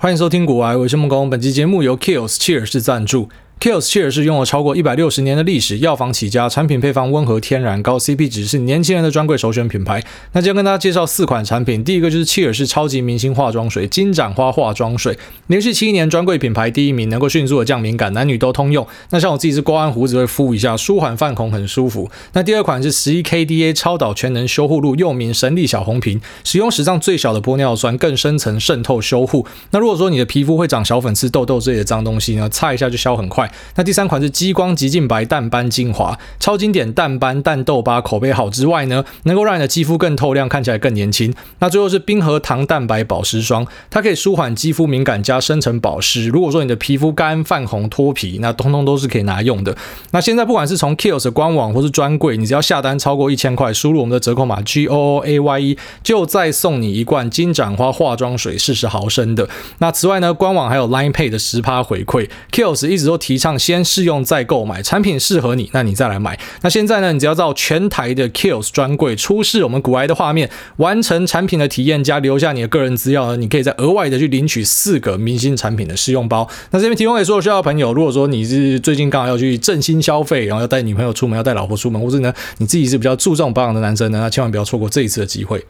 欢迎收听古玩，我是木工。本期节目由 Kiehl's 契尔氏赞助。Kiehl's 契尔氏拥有超过一百六十年的历史，药房起家，产品配方温和天然，高 CP 值，是年轻人的专柜首选品牌。那今天跟大家介绍四款产品，第一个就是契尔氏超级明星化妆水金盏花化妆水，连续七年专柜品牌第一名，能够迅速的降敏感，男女都通用。那像我自己是刮完胡子会敷一下，舒缓泛红，很舒服。那第二款是十一 KDA 超导全能修护露，又名神力小红瓶，使用史上最小的玻尿酸，更深层渗透修护。那如果说你的皮肤会长小粉刺、痘痘这类的脏东西呢，擦一下就消很快。那第三款是激光极净白淡斑精华，超经典淡斑淡痘疤，口碑好之外呢，能够让你的肌肤更透亮，看起来更年轻。那最后是冰河糖蛋白保湿霜，它可以舒缓肌肤敏感加深层保湿。如果说你的皮肤干泛红脱皮，那通通都是可以拿用的。那现在不管是从 Kiehl's 官网或是专柜，你只要下单超过一千块，输入我们的折扣码 G O O A Y E，就再送你一罐金盏花化妆水四十毫升的。那此外呢，官网还有 Line Pay 的十趴回馈。Kiehl's 一直都提倡先试用。再购买产品适合你，那你再来买。那现在呢，你只要到全台的 Kills 专柜出示我们股癌的画面，完成产品的体验加留下你的个人资料呢，你可以再额外的去领取四个明星产品的试用包。那这边提供给所有需要的朋友，如果说你是最近刚好要去振兴消费，然后要带女朋友出门，要带老婆出门，或者呢你自己是比较注重保养的男生呢，那千万不要错过这一次的机会。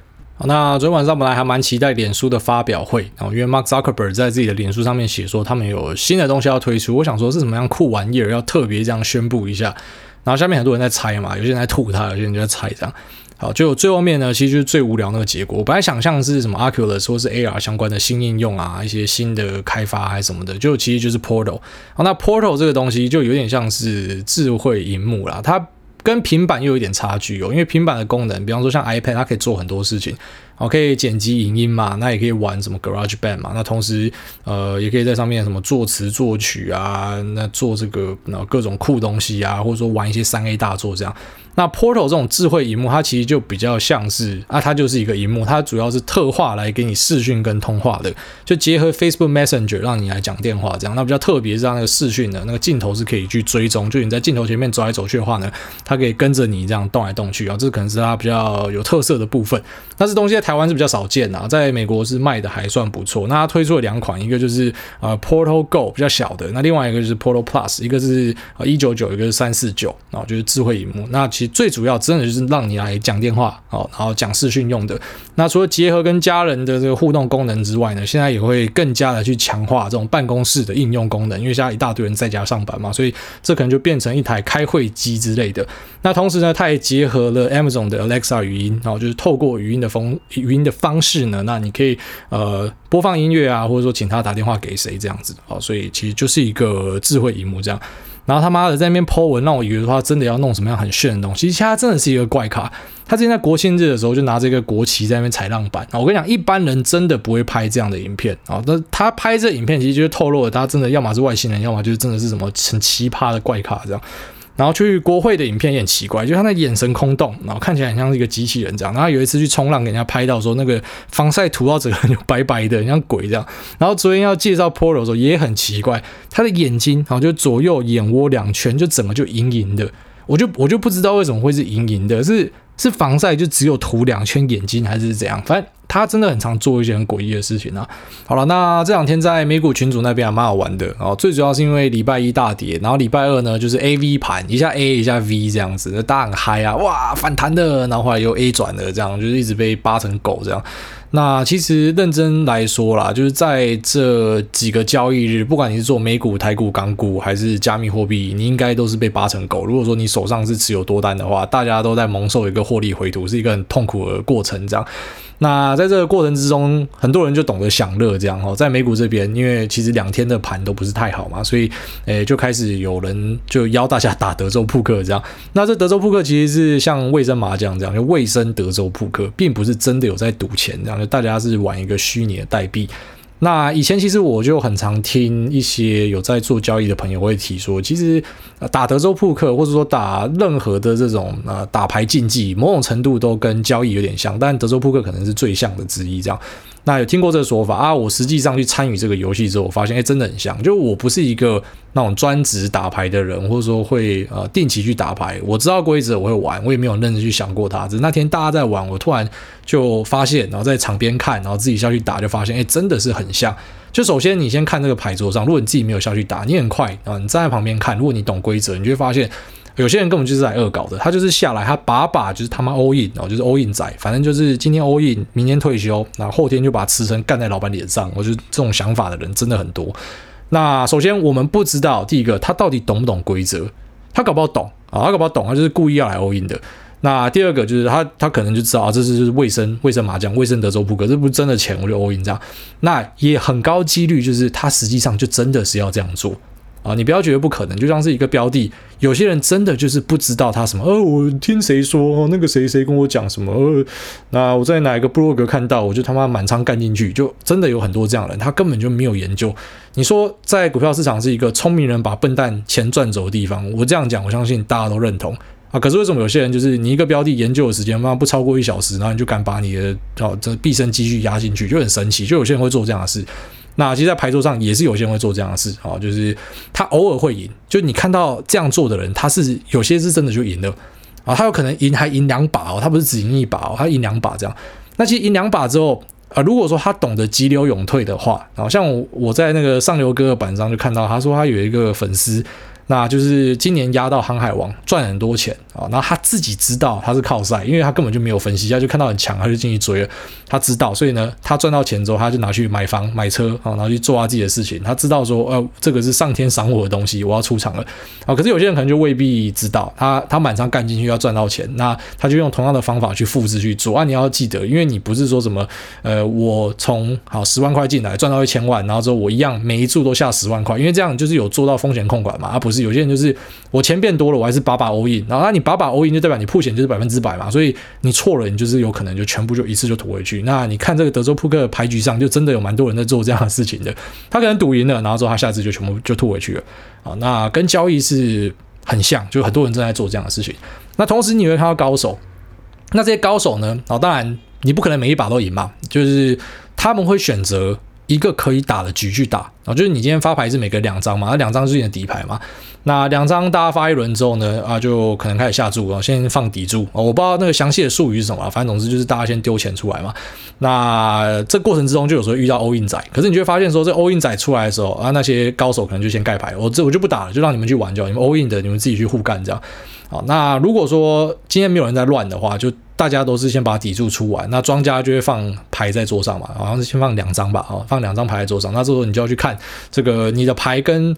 那昨天晚上本来还蛮期待脸书的发表会，然后因为 Mark Zuckerberg 在自己的脸书上面写说他们有新的东西要推出，我想说是什么样酷玩意儿要特别这样宣布一下，然后下面很多人在猜嘛，有些人在吐他，有些人就在猜这样。好，就最后面呢，其实就是最无聊那个结果。我本来想象是什么 Oculus 或是 AR 相关的新应用啊，一些新的开发还是什么的，就其实就是 Portal。好，那 Portal 这个东西就有点像是智慧荧幕啦，它。跟平板又有一点差距哦，因为平板的功能，比方说像 iPad，它可以做很多事情，哦，可以剪辑影音嘛，那也可以玩什么 GarageBand 嘛，那同时呃，也可以在上面什么作词作曲啊，那做这个那各种酷东西啊，或者说玩一些三 A 大作这样。那 Portal 这种智慧荧幕，它其实就比较像是啊，它就是一个荧幕，它主要是特化来给你视讯跟通话的，就结合 Facebook Messenger 让你来讲电话这样。那比较特别是让那个视讯的那个镜头是可以去追踪，就你在镜头前面走来走去的话呢，它可以跟着你这样动来动去啊，这可能是它比较有特色的部分。那这东西台湾是比较少见啊，在美国是卖的还算不错。那它推出了两款，一个就是呃 Portal Go 比较小的，那另外一个就是 Portal Plus，一个是呃一九九，一个是三四九，然后就是智慧萤幕。那其实最主要真的就是让你来讲电话哦，然后讲视讯用的。那除了结合跟家人的这个互动功能之外呢，现在也会更加的去强化这种办公室的应用功能，因为现在一大堆人在家上班嘛，所以这可能就变成一台开会机之类的。那同时呢，它也结合了 Amazon 的 Alexa 语音，然后就是透过语音的风语音的方式呢，那你可以呃播放音乐啊，或者说请他打电话给谁这样子哦，所以其实就是一个智慧荧幕这样。然后他妈的在那边 po 文，让我以为他真的要弄什么样很炫的东西。其实他真的是一个怪咖。他之前在国庆日的时候就拿这个国旗在那边踩浪板。我跟你讲，一般人真的不会拍这样的影片啊。那他拍这影片，其实就是透露了他真的要么是外星人，要么就是真的是什么很奇葩的怪咖这样。然后去国会的影片也很奇怪，就他那眼神空洞，然后看起来很像是一个机器人这样。然后有一次去冲浪，给人家拍到说那个防晒涂到整个人就白白的，像鬼这样。然后昨天要介绍 Polo 的时候也很奇怪，他的眼睛然后就左右眼窝两圈就整个就盈盈的，我就我就不知道为什么会是盈盈的，是是防晒就只有涂两圈眼睛还是怎样？反正。他真的很常做一些很诡异的事情啊！好了，那这两天在美股群组那边还蛮好玩的哦。最主要是因为礼拜一大跌，然后礼拜二呢就是 A V 盘，一下 A 一下 V 这样子，大家很嗨啊！哇，反弹的，然后后来又 A 转了，这样就是一直被扒成狗这样。那其实认真来说啦，就是在这几个交易日，不管你是做美股、台股、港股还是加密货币，你应该都是被扒成狗。如果说你手上是持有多单的话，大家都在蒙受一个获利回吐，是一个很痛苦的过程这样。那在这个过程之中，很多人就懂得享乐，这样哦，在美股这边，因为其实两天的盘都不是太好嘛，所以诶就开始有人就邀大家打德州扑克这样。那这德州扑克其实是像卫生麻将这样，就卫生德州扑克，并不是真的有在赌钱这样，就大家是玩一个虚拟的代币。那以前其实我就很常听一些有在做交易的朋友会提说，其实打德州扑克或者说打任何的这种呃打牌竞技，某种程度都跟交易有点像，但德州扑克可能是最像的之一这样。那有听过这个说法啊？我实际上去参与这个游戏之后，我发现哎，真的很像。就我不是一个那种专职打牌的人，或者说会呃定期去打牌。我知道规则，我会玩，我也没有认真去想过它。只是那天大家在玩，我突然就发现，然后在场边看，然后自己下去打，就发现哎，真的是很像。就首先你先看这个牌桌上，如果你自己没有下去打，你很快啊，你站在旁边看，如果你懂规则，你就会发现。有些人根本就是在恶搞的，他就是下来，他把把就是他妈 all in 哦，就是 all in 仔，反正就是今天 all in，明天退休，然后后天就把辞呈干在老板脸上。我觉得这种想法的人真的很多。那首先我们不知道第一个他到底懂不懂规则，他搞不好懂啊，他搞不好懂，他就是故意要来 all in 的。那第二个就是他他可能就知道啊，这是就是卫生卫生麻将，卫生德州扑克，这不是真的钱，我就 all in 这样。那也很高几率就是他实际上就真的是要这样做。啊，你不要觉得不可能，就像是一个标的，有些人真的就是不知道他什么，呃，我听谁说，那个谁谁跟我讲什么，呃，那我在哪一个部落格看到，我就他妈满仓干进去，就真的有很多这样的人，他根本就没有研究。你说在股票市场是一个聪明人把笨蛋钱赚走的地方，我这样讲，我相信大家都认同啊。可是为什么有些人就是你一个标的研究的时间，妈不超过一小时，然后你就敢把你的哦这毕生积蓄压进去，就很神奇，就有些人会做这样的事。那其实，在牌桌上也是有些人会做这样的事啊，就是他偶尔会赢，就你看到这样做的人，他是有些是真的就赢了啊，他有可能赢还赢两把哦，他不是只赢一把哦，他赢两把这样。那其实赢两把之后啊，如果说他懂得急流勇退的话，然后像我我在那个上流哥哥板上就看到，他说他有一个粉丝。那就是今年压到航海王赚很多钱啊，然后他自己知道他是靠赛，因为他根本就没有分析，他就看到很强，他就进去追了。他知道，所以呢，他赚到钱之后，他就拿去买房、买车啊，然后去做他自己的事情。他知道说，呃，这个是上天赏我的东西，我要出场了啊。可是有些人可能就未必知道，他他满仓干进去要赚到钱，那他就用同样的方法去复制去做啊。你要记得，因为你不是说什么，呃，我从好十万块进来赚到一千万，然后之后我一样每一注都下十万块，因为这样就是有做到风险控管嘛，而不是。有些人就是我钱变多了，我还是把把 all in，然后那你把把 all in 就代表你破险就是百分之百嘛，所以你错了，你就是有可能就全部就一次就吐回去。那你看这个德州扑克牌局上，就真的有蛮多人在做这样的事情的。他可能赌赢了，然后之后他下次就全部就吐回去了啊。那跟交易是很像，就很多人正在做这样的事情。那同时你会看到高手，那这些高手呢？啊，当然你不可能每一把都赢嘛，就是他们会选择。一个可以打的局去打啊，就是你今天发牌是每个两张嘛，那两张是你的底牌嘛，那两张大家发一轮之后呢，啊，就可能开始下注啊，先放底注，我不知道那个详细的术语是什么，反正总之就是大家先丢钱出来嘛。那这过程之中就有时候遇到 all in 仔，可是你就会发现说，这 all in 仔出来的时候啊，那些高手可能就先盖牌，我这我就不打了，就让你们去玩，就好你们 all in 的，你们自己去互干这样。好，那如果说今天没有人在乱的话，就大家都是先把底注出完，那庄家就会放牌在桌上嘛，好像是先放两张吧，哦，放两张牌在桌上，那这时候你就要去看这个你的牌跟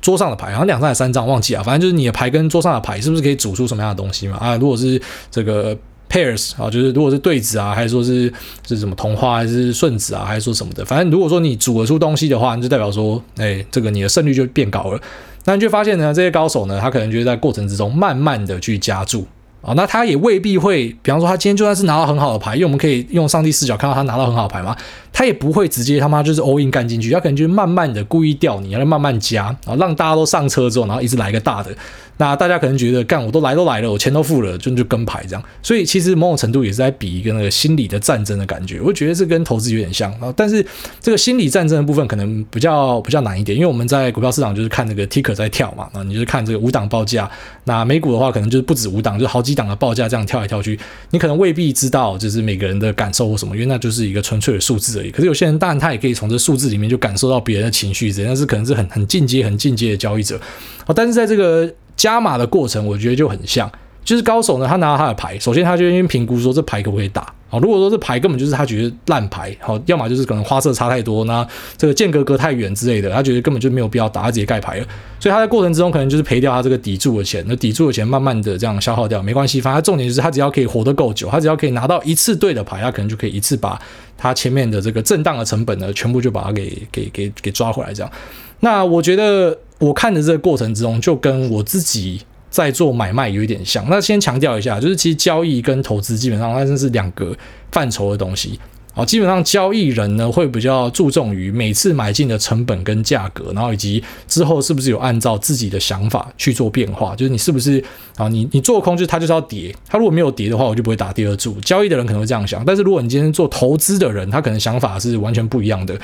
桌上的牌，好像两张还是三张，忘记啊，反正就是你的牌跟桌上的牌是不是可以组出什么样的东西嘛？啊，如果是这个 pairs 啊，就是如果是对子啊，还是说是是什么同花还是顺子啊，还是说什么的，反正如果说你组得出东西的话，那就代表说，哎，这个你的胜率就变高了。那你就发现呢，这些高手呢，他可能就是在过程之中慢慢的去加注哦，那他也未必会，比方说他今天就算是拿到很好的牌，因为我们可以用上帝视角看到他拿到很好的牌嘛，他也不会直接他妈就是 all in 干进去，他可能就是慢慢的故意吊你，然后慢慢加，然后让大家都上车之后，然后一直来个大的。那大家可能觉得，干我都来都来了，我钱都付了，就就跟牌这样。所以其实某种程度也是在比一个那个心理的战争的感觉。我觉得这跟投资有点像啊，但是这个心理战争的部分可能比较比较难一点，因为我们在股票市场就是看那个 ticker 在跳嘛，啊，你就是看这个五档报价。那美股的话，可能就是不止五档，就是好几档的报价这样跳来跳去，你可能未必知道就是每个人的感受或什么，因为那就是一个纯粹的数字而已。可是有些人当然他也可以从这数字里面就感受到别人的情绪，但是可能是很很进阶、很进阶的交易者。哦，但是在这个加码的过程，我觉得就很像，就是高手呢，他拿到他的牌，首先他就先评估说这牌可不可以打啊？如果说这牌根本就是他觉得烂牌，好，要么就是可能花色差太多，那这个间隔隔太远之类的，他觉得根本就没有必要打，他直接盖牌了。所以他在过程之中可能就是赔掉他这个底注的钱，那底注的钱慢慢的这样消耗掉，没关系，反正重点就是他只要可以活得够久，他只要可以拿到一次对的牌，他可能就可以一次把他前面的这个震荡的成本呢，全部就把它给给给给抓回来这样。那我觉得。我看的这个过程之中，就跟我自己在做买卖有一点像。那先强调一下，就是其实交易跟投资基本上它真是两个范畴的东西。啊，基本上交易人呢会比较注重于每次买进的成本跟价格，然后以及之后是不是有按照自己的想法去做变化，就是你是不是啊，你你做空就是它就是要跌，它如果没有跌的话，我就不会打第二注。交易的人可能会这样想，但是如果你今天做投资的人，他可能想法是完全不一样的。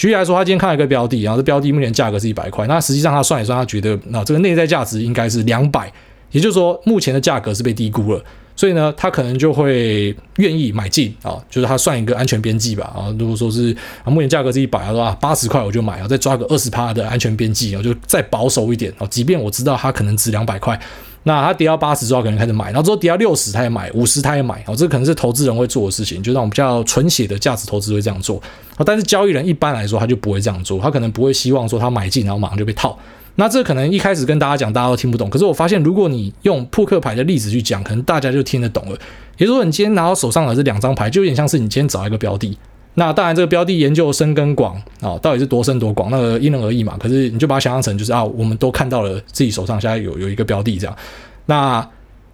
举例来说，他今天看了一个标的，然后这标的目前价格是一百块，那实际上他算一算，他觉得那这个内在价值应该是两百，也就是说目前的价格是被低估了。所以呢，他可能就会愿意买进啊，就是他算一个安全边际吧啊。如果说是啊，目前价格是一百，他说啊，八十块我就买啊，再抓个二十趴的安全边际啊，就再保守一点啊。即便我知道它可能值两百块，那它跌到八十之后可能开始买，然后之后跌到六十他也买，五十他也买啊。这可能是投资人会做的事情，就那种比较纯血的价值投资会这样做啊。但是交易人一般来说他就不会这样做，他可能不会希望说他买进然后马上就被套。那这可能一开始跟大家讲，大家都听不懂。可是我发现，如果你用扑克牌的例子去讲，可能大家就听得懂了。也就是说，你今天拿到手上的这两张牌，就有点像是你今天找一个标的。那当然，这个标的研究深跟广啊，到底是多深多广，那个因人而异嘛。可是你就把它想象成，就是啊，我们都看到了自己手上现在有有一个标的这样。那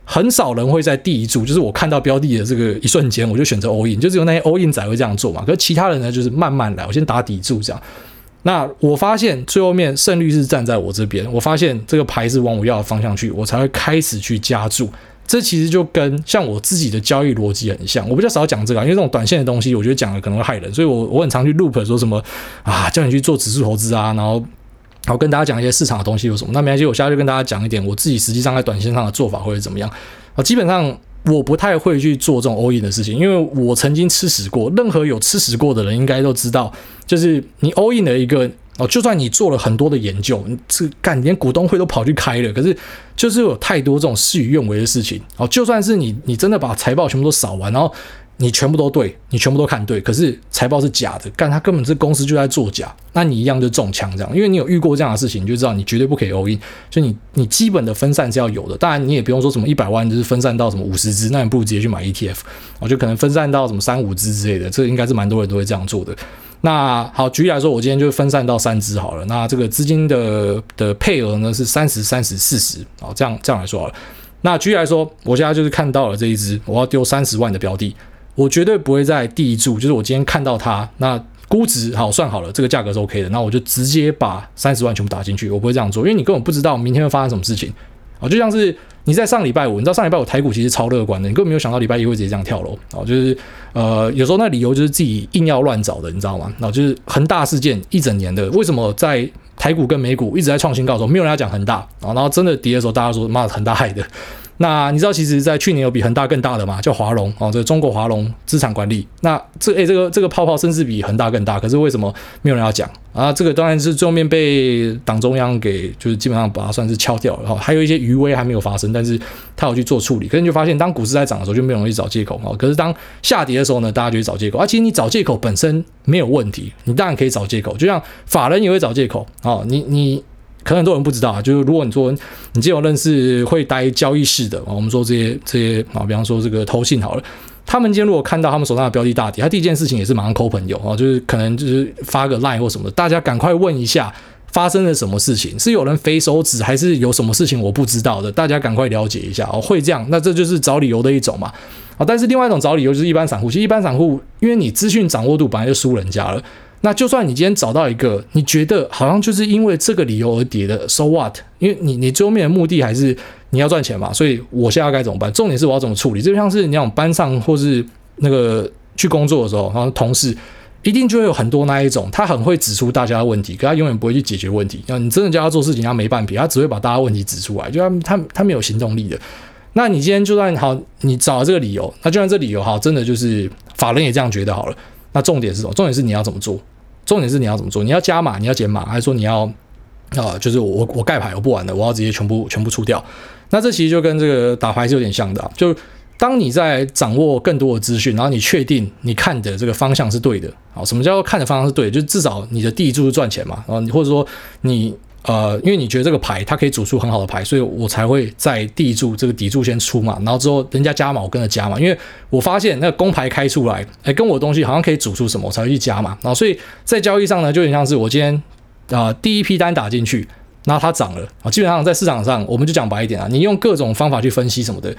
很少人会在第一注，就是我看到标的的这个一瞬间，我就选择 all in，就只有那些 all in 仔会这样做嘛。可是其他人呢，就是慢慢来，我先打底注这样。那我发现最后面胜率是站在我这边，我发现这个牌是往我要的方向去，我才会开始去加注。这其实就跟像我自己的交易逻辑很像。我比较少讲这个，因为这种短线的东西，我觉得讲了可能会害人，所以我我很常去 loop 说什么啊，叫你去做指数投资啊，然后然后跟大家讲一些市场的东西有什么。那没关系，我现在就跟大家讲一点我自己实际上在短线上的做法会怎么样啊。基本上我不太会去做这种 all in 的事情，因为我曾经吃屎过。任何有吃屎过的人应该都知道。就是你 all in 的一个哦，就算你做了很多的研究，你这干连股东会都跑去开了，可是就是有太多这种事与愿违的事情哦。就算是你你真的把财报全部都扫完，然后你全部都对，你全部都看对，可是财报是假的，干他根本这公司就在作假，那你一样就中枪这样。因为你有遇过这样的事情，你就知道你绝对不可以 all in。所以你你基本的分散是要有的，当然你也不用说什么一百万就是分散到什么五十只，那你不如直接去买 ETF，我就可能分散到什么三五只之类的，这应该是蛮多人都会这样做的。那好，举例来说，我今天就分散到三支好了。那这个资金的的配额呢是三十、三十、四十，好，这样这样来说好了。那举例来说，我现在就是看到了这一支，我要丢三十万的标的，我绝对不会在第一注，就是我今天看到它，那估值好算好了，这个价格是 OK 的，那我就直接把三十万全部打进去，我不会这样做，因为你根本不知道明天会发生什么事情。啊，就像是你在上礼拜五，你知道上礼拜五台股其实超乐观的，你根本没有想到礼拜一会直接这样跳楼。哦，就是呃，有时候那理由就是自己硬要乱找的，你知道吗？然后就是恒大事件一整年的，为什么在台股跟美股一直在创新高的时候，没有人要讲恒大，然后真的跌的时候，大家说妈的恒大害的。那你知道，其实，在去年有比恒大更大的吗？叫华龙哦，这个中国华龙资产管理。那这诶、这个这个泡泡甚至比恒大更大，可是为什么没有人要讲啊？这个当然是最后面被党中央给就是基本上把它算是敲掉了。然后还有一些余威还没有发生，但是他有去做处理。可是你就发现，当股市在涨的时候，就没有容易找借口啊。可是当下跌的时候呢，大家就去找借口。啊，其实你找借口本身没有问题，你当然可以找借口。就像法人也会找借口啊，你你。可能很多人不知道啊，就是如果你说你既有认识会待交易室的，我们说这些这些啊，比方说这个投信好了，他们今天如果看到他们手上的标的大跌，他第一件事情也是马上扣朋友啊，就是可能就是发个 line 或什么，大家赶快问一下发生了什么事情，是有人飞手指还是有什么事情我不知道的，大家赶快了解一下哦，会这样，那这就是找理由的一种嘛啊，但是另外一种找理由就是一般散户，其实一般散户因为你资讯掌握度本来就输人家了。那就算你今天找到一个你觉得好像就是因为这个理由而跌的，so what？因为你你最后面的目的还是你要赚钱嘛，所以我现在该怎么办？重点是我要怎么处理？就像是你讲班上或是那个去工作的时候，然后同事一定就会有很多那一种，他很会指出大家的问题，可他永远不会去解决问题。那你真的叫他做事情，他没半撇，他只会把大家问题指出来，就他他他没有行动力的。那你今天就算好，你找了这个理由，那就算这理由好，真的就是法人也这样觉得好了。那重点是什么？重点是你要怎么做？重点是你要怎么做？你要加码，你要减码，还是说你要啊、就是我我盖牌我不玩了，我要直接全部全部出掉。那这其实就跟这个打牌是有点像的、啊。就当你在掌握更多的资讯，然后你确定你看的这个方向是对的啊？什么叫看的方向是对的？就至少你的第一注是赚钱嘛？然后你或者说你。呃，因为你觉得这个牌它可以组出很好的牌，所以我才会在第一注这个底柱先出嘛，然后之后人家加嘛我跟着加嘛，因为我发现那个公牌开出来，哎，跟我的东西好像可以组出什么，我才会去加嘛。然后所以在交易上呢，就有点像是我今天啊、第一批单打进去，然后它涨了啊，基本上在市场上我们就讲白一点啊，你用各种方法去分析什么的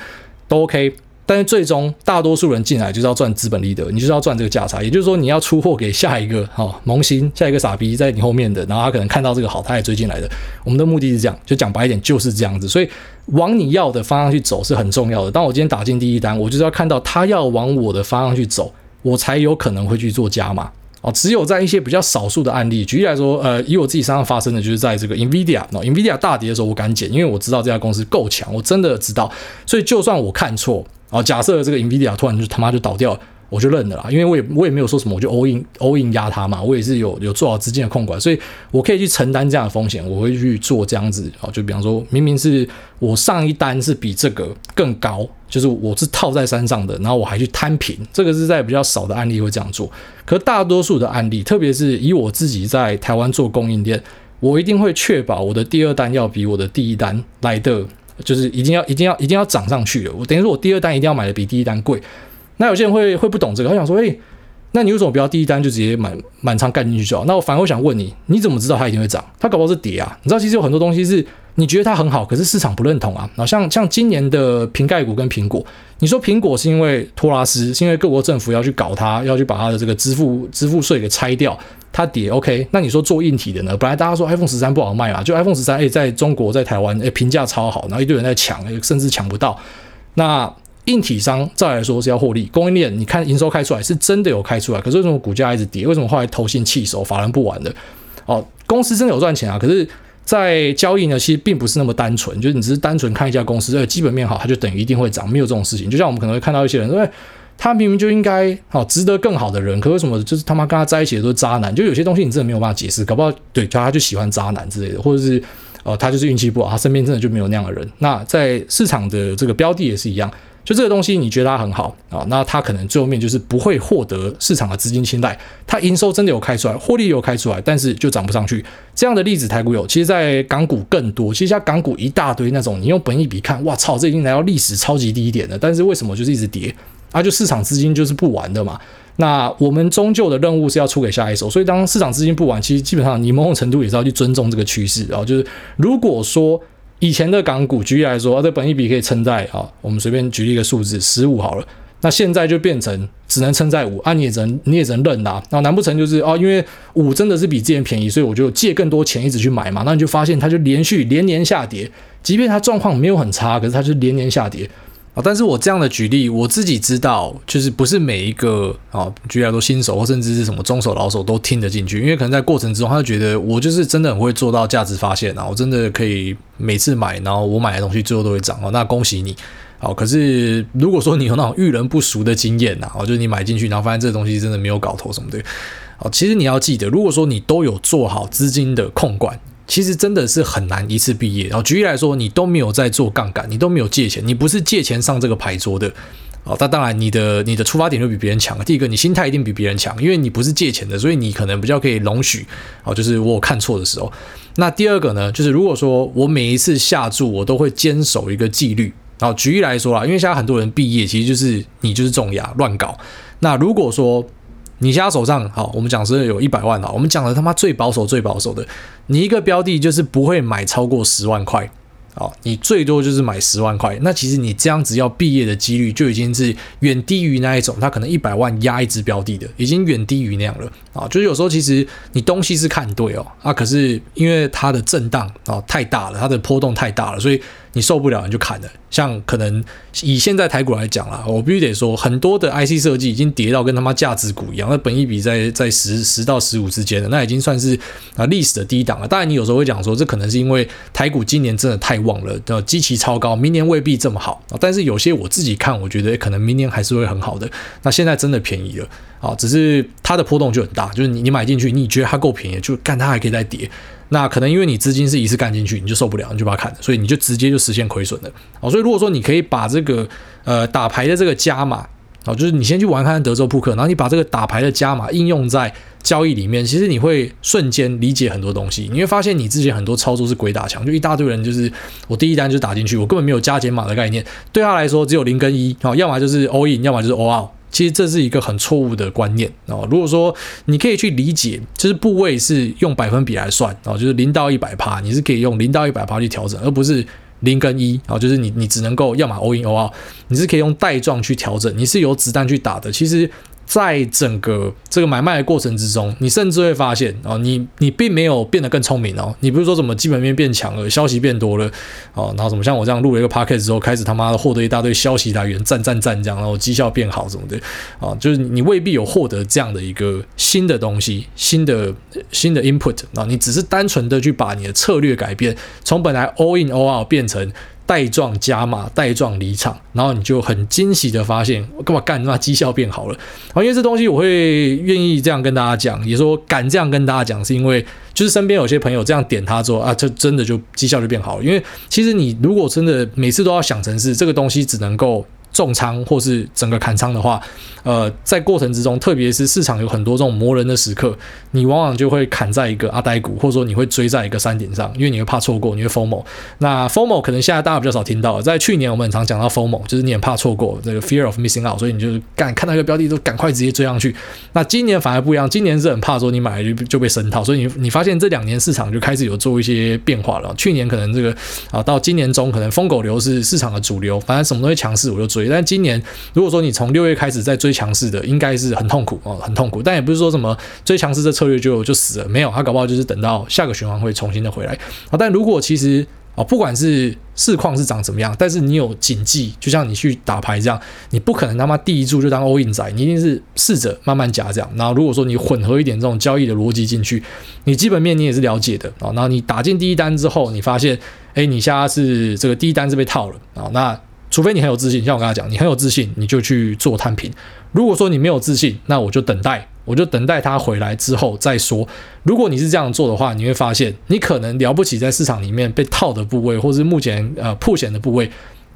都 OK，但是最终大多数人进来就是要赚资本利得，你就是要赚这个价差，也就是说你要出货给下一个哦，萌新，下一个傻逼在你后面的，然后他可能看到这个好，他也追进来的。我们的目的是这样，就讲白一点就是这样子，所以往你要的方向去走是很重要的。当我今天打进第一单，我就是要看到他要往我的方向去走，我才有可能会去做加码。哦，只有在一些比较少数的案例，举例来说，呃，以我自己身上发生的，就是在这个 NVIDIA，哦，NVIDIA 大跌的时候，我敢减，因为我知道这家公司够强，我真的知道，所以就算我看错，啊，假设这个 NVIDIA 突然就他妈就倒掉。我就认了啦，因为我也我也没有说什么，我就 all in all in 压它嘛，我也是有有做好资金的控管，所以我可以去承担这样的风险，我会去做这样子啊，就比方说明明是我上一单是比这个更高，就是我是套在山上的，然后我还去摊平，这个是在比较少的案例会这样做，可大多数的案例，特别是以我自己在台湾做供应链，我一定会确保我的第二单要比我的第一单来的，就是一定要一定要一定要涨上去的，我等于说我第二单一定要买的比第一单贵。那有些人会会不懂这个，他想说，诶、那你为什么不要第一单就直接满满仓干进去就好？那我反而会想问你，你怎么知道它一定会涨？它搞不好是跌啊？你知道，其实有很多东西是你觉得它很好，可是市场不认同啊。然后像像今年的瓶盖股跟苹果，你说苹果是因为托拉斯，是因为各国政府要去搞它，要去把它的这个支付支付税给拆掉，它跌。OK，那你说做硬体的呢？本来大家说 iPhone 十三不好卖嘛，就 iPhone 十三，诶，在中国在台湾，诶，评价超好，然后一堆人在抢，甚至抢不到。那硬体商照来说是要获利，供应链你看营收开出来是真的有开出来，可是为什么股价一直跌？为什么后来投信弃守，法人不玩的？哦，公司真的有赚钱啊，可是，在交易呢，其实并不是那么单纯，就是你只是单纯看一家公司，呃，基本面好，它就等于一定会涨，没有这种事情。就像我们可能会看到一些人，因为他明明就应该好，值得更好的人，可为什么就是他妈跟他在一起的都是渣男？就有些东西你真的没有办法解释，搞不好对，叫他就喜欢渣男之类的，或者是呃，他就是运气不好，他身边真的就没有那样的人。那在市场的这个标的也是一样。就这个东西，你觉得它很好啊？那它可能最后面就是不会获得市场的资金青睐。它营收真的有开出来，获利有开出来，但是就涨不上去。这样的例子台股有，其实，在港股更多。其实像港股一大堆那种，你用本益比看，哇操，这已经来到历史超级低点了。但是为什么就是一直跌？啊，就市场资金就是不玩的嘛。那我们终究的任务是要出给下一手，所以当市场资金不玩，其实基本上你某种程度也是要去尊重这个趋势。然后就是如果说。以前的港股，举例来说，啊，这本一比可以撑在啊，我们随便举例一个数字，十五好了。那现在就变成只能撑在五，啊，你也只能你也只能认啦。那难不成就是啊，因为五真的是比之前便宜，所以我就借更多钱一直去买嘛？那你就发现它就连续连年下跌，即便它状况没有很差，可是它就连年下跌。但是我这样的举例，我自己知道，就是不是每一个啊，举例来说新手或甚至是什么中手老手都听得进去，因为可能在过程之中，他就觉得我就是真的很会做到价值发现啊，我真的可以每次买，然后我买的东西最后都会涨哦，那恭喜你，好。可是如果说你有那种遇人不淑的经验呐，哦，就是你买进去，然后发现这东西真的没有搞头什么的，哦，其实你要记得，如果说你都有做好资金的控管。其实真的是很难一次毕业。然后举例来说，你都没有在做杠杆，你都没有借钱，你不是借钱上这个牌桌的。哦，那当然，你的你的出发点就比别人强。第一个，你心态一定比别人强，因为你不是借钱的，所以你可能比较可以容许。哦，就是我有看错的时候。那第二个呢，就是如果说我每一次下注，我都会坚守一个纪律。然后举例来说啦，因为现在很多人毕业，其实就是你就是重压乱搞。那如果说你现在手上好，我们讲是有一百万啊，我们讲的他妈最保守、最保守的，你一个标的就是不会买超过十万块，好，你最多就是买十万块，那其实你这样子要毕业的几率就已经是远低于那一种，他可能一百万压一只标的的，已经远低于那样了啊。就是有时候其实你东西是看对哦，啊，可是因为它的震荡啊太大了，它的波动太大了，所以。你受不了你就砍了，像可能以现在台股来讲啦，我必须得说，很多的 IC 设计已经跌到跟他妈价值股一样，那本益比在在十十到十五之间的，那已经算是啊历史的低档了。当然，你有时候会讲说，这可能是因为台股今年真的太忘了，的，基期超高，明年未必这么好。但是有些我自己看，我觉得可能明年还是会很好的。那现在真的便宜了啊，只是它的波动就很大，就是你你买进去，你觉得它够便宜，就干它还可以再跌。那可能因为你资金是一次干进去，你就受不了，你就把它砍了，所以你就直接就实现亏损了。哦，所以如果说你可以把这个呃打牌的这个加码，哦，就是你先去玩看德州扑克，然后你把这个打牌的加码应用在交易里面，其实你会瞬间理解很多东西。你会发现你之前很多操作是鬼打墙，就一大堆人就是我第一单就打进去，我根本没有加减码的概念，对他来说只有零跟一，哦，要么就是 all in，要么就是 all out。其实这是一个很错误的观念哦。如果说你可以去理解，就是部位是用百分比来算哦，就是零到一百趴，你是可以用零到一百趴去调整，而不是零跟一啊，就是你你只能够要么 all in all out，你是可以用带状去调整，你是有子弹去打的。其实。在整个这个买卖的过程之中，你甚至会发现哦，你你并没有变得更聪明哦，你不是说什么基本面变强了，消息变多了哦，然后什么像我这样录了一个 podcast 之后，开始他妈的获得一大堆消息来源，赞赞赞这样，然后绩效变好什么的啊，就是你未必有获得这样的一个新的东西，新的新的 input 啊，你只是单纯的去把你的策略改变，从本来 all in all out 变成。带状加码，带状离场，然后你就很惊喜的发现，我干嘛干？那绩效变好了。因为这东西我会愿意这样跟大家讲，也说敢这样跟大家讲，是因为就是身边有些朋友这样点他之后啊，这真的就绩效就变好了。因为其实你如果真的每次都要想成是这个东西只能够。重仓或是整个砍仓的话，呃，在过程之中，特别是市场有很多这种磨人的时刻，你往往就会砍在一个阿呆股，或者说你会追在一个山顶上，因为你会怕错过，你会 FOMO。那 FOMO 可能现在大家比较少听到，在去年我们很常讲到 FOMO，就是你很怕错过这个 Fear of Missing Out，所以你就是干看到一个标的都赶快直接追上去。那今年反而不一样，今年是很怕说你买了就就被深套，所以你你发现这两年市场就开始有做一些变化了。去年可能这个啊，到今年中可能疯狗流是市场的主流，反正什么东西强势我就追。但今年，如果说你从六月开始在追强势的，应该是很痛苦哦，很痛苦。但也不是说什么追强势这策略就就死了，没有，它搞不好就是等到下个循环会重新的回来啊。但如果其实啊，不管是市况是长怎么样，但是你有谨记，就像你去打牌这样，你不可能他妈第一注就当 all in 仔，你一定是试着慢慢加这样。然后如果说你混合一点这种交易的逻辑进去，你基本面你也是了解的啊。然后你打进第一单之后，你发现，哎，你现在是这个第一单是被套了啊，那。除非你很有自信，像我刚才讲，你很有自信，你就去做摊平。如果说你没有自信，那我就等待，我就等待他回来之后再说。如果你是这样做的话，你会发现你可能了不起，在市场里面被套的部位，或是目前呃破险的部位，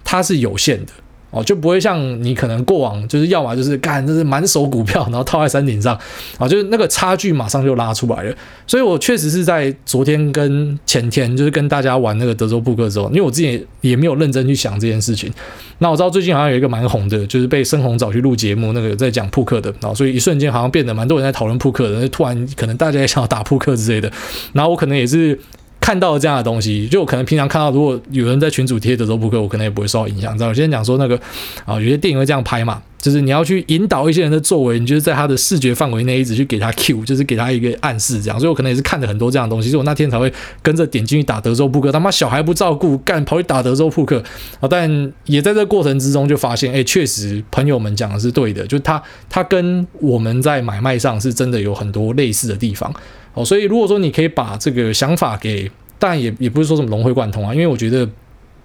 它是有限的。哦，就不会像你可能过往就是要么就是干，就是满手股票，然后套在山顶上，啊，就是那个差距马上就拉出来了。所以我确实是在昨天跟前天，就是跟大家玩那个德州扑克之后，因为我自己也没有认真去想这件事情。那我知道最近好像有一个蛮红的，就是被深红找去录节目，那个在讲扑克的，啊，所以一瞬间好像变得蛮多人在讨论扑克的，突然可能大家也想要打扑克之类的，然后我可能也是。看到了这样的东西，就我可能平常看到，如果有人在群组贴德州扑克，我可能也不会受到影响。知道？我先讲说那个啊，有些电影会这样拍嘛，就是你要去引导一些人的作为，你就是在他的视觉范围内一直去给他 Q，就是给他一个暗示，这样。所以我可能也是看了很多这样的东西，所以我那天才会跟着点进去打德州扑克。他妈小孩不照顾，干跑去打德州扑克啊！但也在这过程之中就发现，哎，确实朋友们讲的是对的，就他他跟我们在买卖上是真的有很多类似的地方。哦，所以如果说你可以把这个想法给，但也也不是说什么融会贯通啊，因为我觉得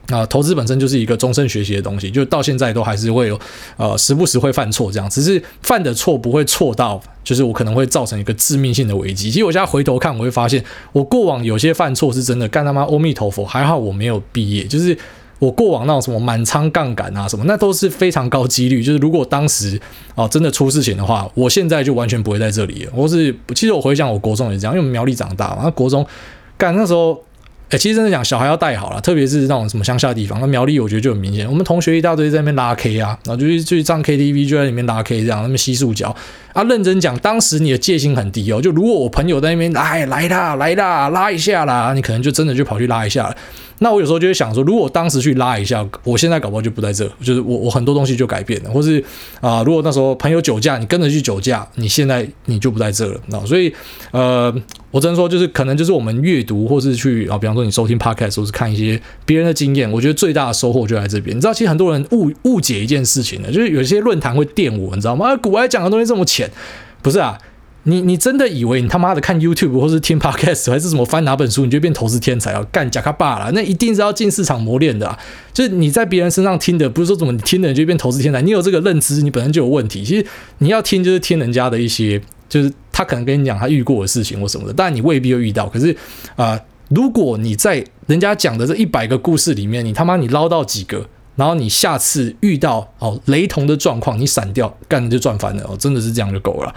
啊，投资本身就是一个终身学习的东西，就到现在都还是会有呃时不时会犯错这样，只是犯的错不会错到就是我可能会造成一个致命性的危机。其实我现在回头看，我会发现我过往有些犯错是真的干他妈阿弥陀佛，还好我没有毕业，就是。我过往那种什么满仓杠杆啊什么，那都是非常高几率。就是如果当时哦真的出事情的话，我现在就完全不会在这里我。是其实我回想我国中也这样，因为苗栗长大嘛，那国中干那时候。哎，其实真的讲，小孩要带好了，特别是那种什么乡下地方，那苗栗我觉得就很明显。我们同学一大堆在那边拉 K 啊，然后就去去唱 KTV，就在里面拉 K 这样，那边吸塑胶啊。认真讲，当时你的戒心很低哦，就如果我朋友在那边来来啦来啦拉一下啦，你可能就真的就跑去拉一下了。那我有时候就会想说，如果当时去拉一下，我现在搞不好就不在这，就是我我很多东西就改变了，或是啊、如果那时候朋友酒驾，你跟着去酒驾，你现在你就不在这了。那所以呃，我只能说，就是可能就是我们阅读，或是去啊，比方说你收听 podcast，或是看一些别人的经验，我觉得最大的收获就在这边。你知道，其实很多人误误解一件事情呢，就是有些论坛会电我，你知道吗？啊，股癌讲的东西这么浅，不是啊？你你真的以为你他妈的看 YouTube 或是听 Podcast 还是什么翻哪本书，你就变投资天才啊？干假卡巴了？那一定是要进市场磨练的啊！就是你在别人身上听的，不是说怎么你听的你就变投资天才。你有这个认知，你本身就有问题。其实你要听，就是听人家的一些，就是他可能跟你讲他遇过的事情或什么的，但你未必会遇到。可是啊、如果你在人家讲的这一百个故事里面，你他妈你捞到几个，然后你下次遇到哦雷同的状况，你闪掉，干就赚翻了哦！真的是这样就够了。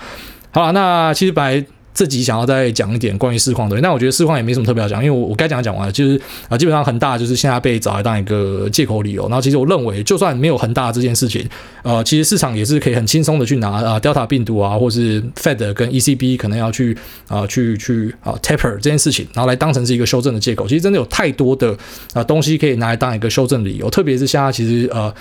好了，那其实本来这集想要再讲一点关于市况的，那我觉得市况也没什么特别要讲，因为我我该讲的讲完了，就是啊，基本上恒大就是现在被找来当一个借口理由。然后其实我认为，就算没有恒大这件事情，呃，其实市场也是可以很轻松的去拿啊 Delta 病毒啊，或是 Fed 跟 ECB 可能要去啊去去啊 Taper 这件事情，然后来当成是一个修正的借口。其实真的有太多的啊东西可以拿来当一个修正理由，特别是现在其实呃。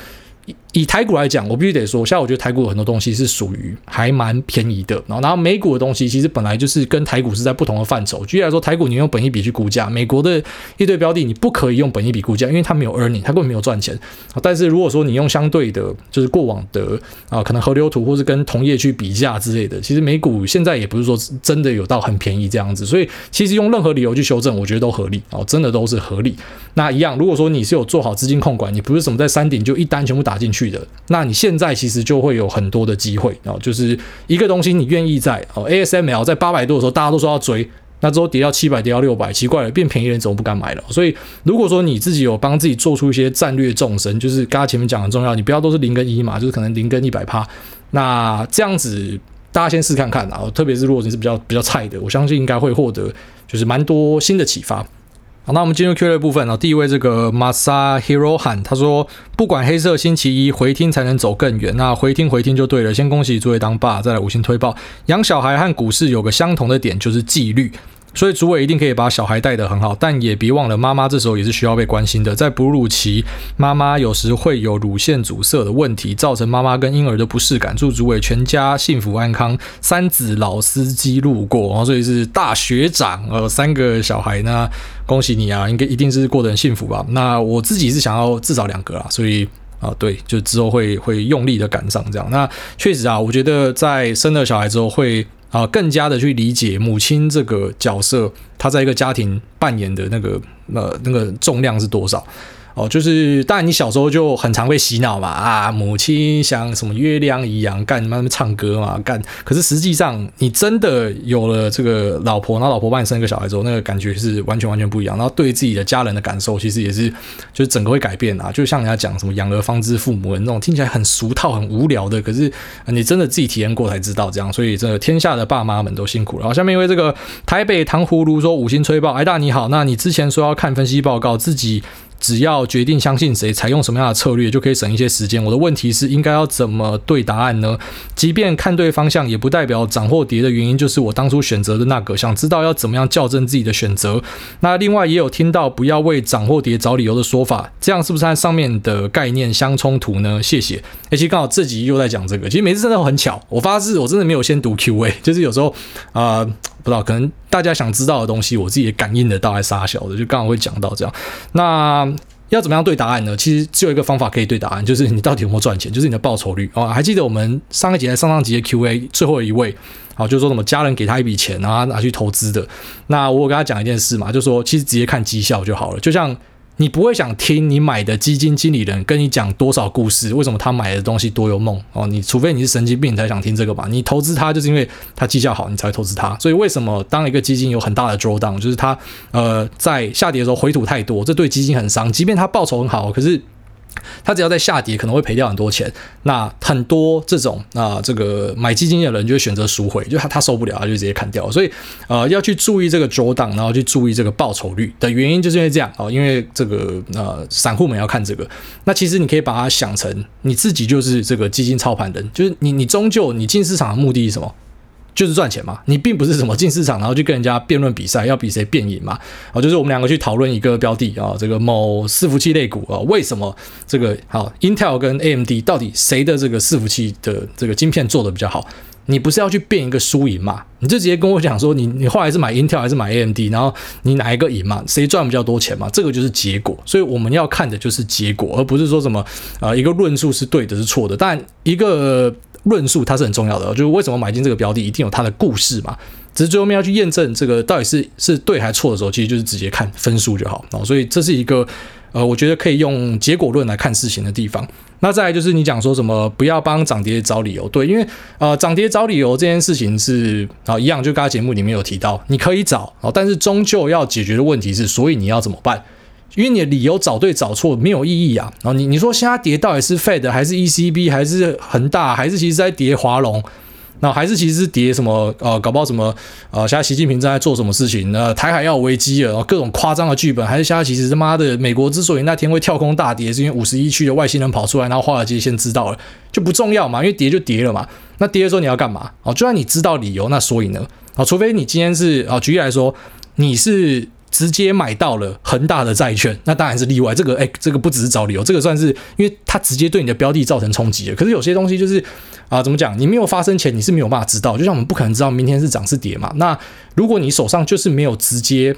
以台股来讲，我必须得说，现在我觉得台股有很多东西是属于还蛮便宜的。然后，然后美股的东西其实本来就是跟台股是在不同的范畴。举例来说，台股你用本益比去估价，美国的一堆标的你不可以用本益比估价，因为它没有 earning，它根本没有赚钱。但是如果说你用相对的，就是过往的啊，可能河流图或是跟同业去比价之类的，其实美股现在也不是说真的有到很便宜这样子。所以其实用任何理由去修正，我觉得都合理哦，真的都是合理。那一样，如果说你是有做好资金控管，你不是什么在山顶就一单全部打进去去的，那你现在其实就会有很多的机会哦，就是一个东西你愿意在哦 ASML 在八百多的时候大家都说要追，那之后跌到七百跌到六百，奇怪了，变便宜人怎么不敢买了？所以如果说你自己有帮自己做出一些战略纵深，就是刚刚前面讲很重要，你不要都是零跟一嘛，就是可能零跟一百趴，那这样子大家先试看看啊，特别是如果你是比较比较菜的，我相信应该会获得就是蛮多新的启发。好，那我们进入 Q&A 部分啊。第一位这个 Masahiro Han 他说，不管黑色星期一回听才能走更远，那回听回听就对了。先恭喜诸位当爸，再来五星推爆。养小孩和股市有个相同的点，就是纪律。所以主委一定可以把小孩带得很好，但也别忘了妈妈这时候也是需要被关心的。在哺乳期，妈妈有时会有乳腺阻塞的问题，造成妈妈跟婴儿的不适感。祝主委全家幸福安康。三子老司机路过，然后所以是大学长，呃，三个小孩呢，恭喜你啊，应该一定是过得很幸福吧？那我自己是想要至少两个啊，所以啊，对，就之后会会用力的赶上这样。那确实啊，我觉得在生了小孩之后会。啊，更加的去理解母亲这个角色，她在一个家庭扮演的那个呃那个重量是多少。哦，就是当然你小时候就很常被洗脑嘛，啊，母亲像什么月亮一样干，慢慢唱歌嘛干。可是实际上你真的有了这个老婆，然后老婆帮你生一个小孩之后，那个感觉是完全完全不一样。然后对自己的家人的感受，其实也是就是整个会改变啊。就像人家讲什么养儿方知父母的那种听起来很俗套、很无聊的，可是你真的自己体验过才知道这样。所以这个天下的爸妈们都辛苦了。然后下面一位这个台北糖葫芦说五星吹爆，哎大你好，那你之前说要看分析报告自己。只要决定相信谁，采用什么样的策略，就可以省一些时间。我的问题是，应该要怎么对答案呢？即便看对方向，也不代表涨或跌的原因就是我当初选择的那个。想知道要怎么样校正自己的选择。那另外也有听到不要为涨或跌找理由的说法，这样是不是和上面的概念相冲突呢？谢谢。而且刚好这集又在讲这个，其实每次真的很巧。我发誓，我真的没有先读 Q&A，就是有时候啊。不知道，可能大家想知道的东西，我自己也感应得到，还傻小的，就刚好会讲到这样。那要怎么样对答案呢？其实只有一个方法可以对答案，就是你到底有没有赚钱，就是你的报酬率哦。还记得我们上个节上上集的 Q&A 最后一位好，就是说什么家人给他一笔钱，然后拿去投资的。那我跟他讲一件事嘛，就说其实直接看绩效就好了，就像。你不会想听你买的基金经理人跟你讲多少故事，为什么他买的东西多有梦哦？你除非你是神经病，你才想听这个吧？你投资他就是因为他绩效好，你才会投资他。所以为什么当一个基金有很大的 drawdown，就是他呃在下跌的时候回吐太多，这对基金很伤。即便他报酬很好，可是。他只要在下跌，可能会赔掉很多钱。那很多这种啊，这个买基金的人就会选择赎回，就他他受不了，他就直接砍掉。所以呃，要去注意这个折档然后去注意这个报酬率的原因，就是因为这样啊，因为这个呃，散户们要看这个。那其实你可以把它想成你自己就是这个基金操盘人，就是你你终究你进市场的目的是什么？就是赚钱嘛，你并不是什么进市场然后去跟人家辩论比赛，要比谁变赢嘛。啊，就是我们两个去讨论一个标的啊，这个某伺服器类股啊，为什么这个好，Intel 跟 AMD 到底谁的这个伺服器的这个晶片做的比较好？你不是要去变一个输赢嘛？你就直接跟我讲说，你你后来是买 Intel 还是买 AMD，然后你哪一个赢嘛？谁赚比较多钱嘛？这个就是结果。所以我们要看的就是结果，而不是说什么啊一个论述是对的，是错的。但一个。论述它是很重要的，就是为什么买进这个标的，一定有它的故事嘛。只是最后面要去验证这个到底是是对还是错的时候，其实就是直接看分数就好。哦所以这是一个呃，我觉得可以用结果论来看事情的地方。那再来就是你讲说什么不要帮涨跌找理由，对，因为呃涨跌找理由这件事情是啊一样，就刚才节目里面有提到，你可以找，哦但是终究要解决的问题是，所以你要怎么办？因为你的理由找对找错没有意义啊！然后你你说现在跌到底是 Fed 还是 ECB 还是恒大还是其实在跌华龙？那还是其实是跌什么呃，搞不好什么呃，现在习近平正在做什么事情？呃，台海要危机了，各种夸张的剧本，还是现在其实他妈的美国之所以那天会跳空大跌，是因为五十一区的外星人跑出来，然后华尔街先知道了，就不重要嘛，因为跌就跌了嘛。那跌的时候你要干嘛？哦，就算你知道理由，那所以呢？哦，除非你今天是啊，举例来说，你是。直接买到了恒大的债券，那当然是例外。这个哎，这个不只是找理由，这个算是因为它直接对你的标的造成冲击了。可是有些东西就是啊，怎么讲？你没有发生前，你是没有办法知道。就像我们不可能知道明天是涨是跌嘛。那如果你手上就是没有直接。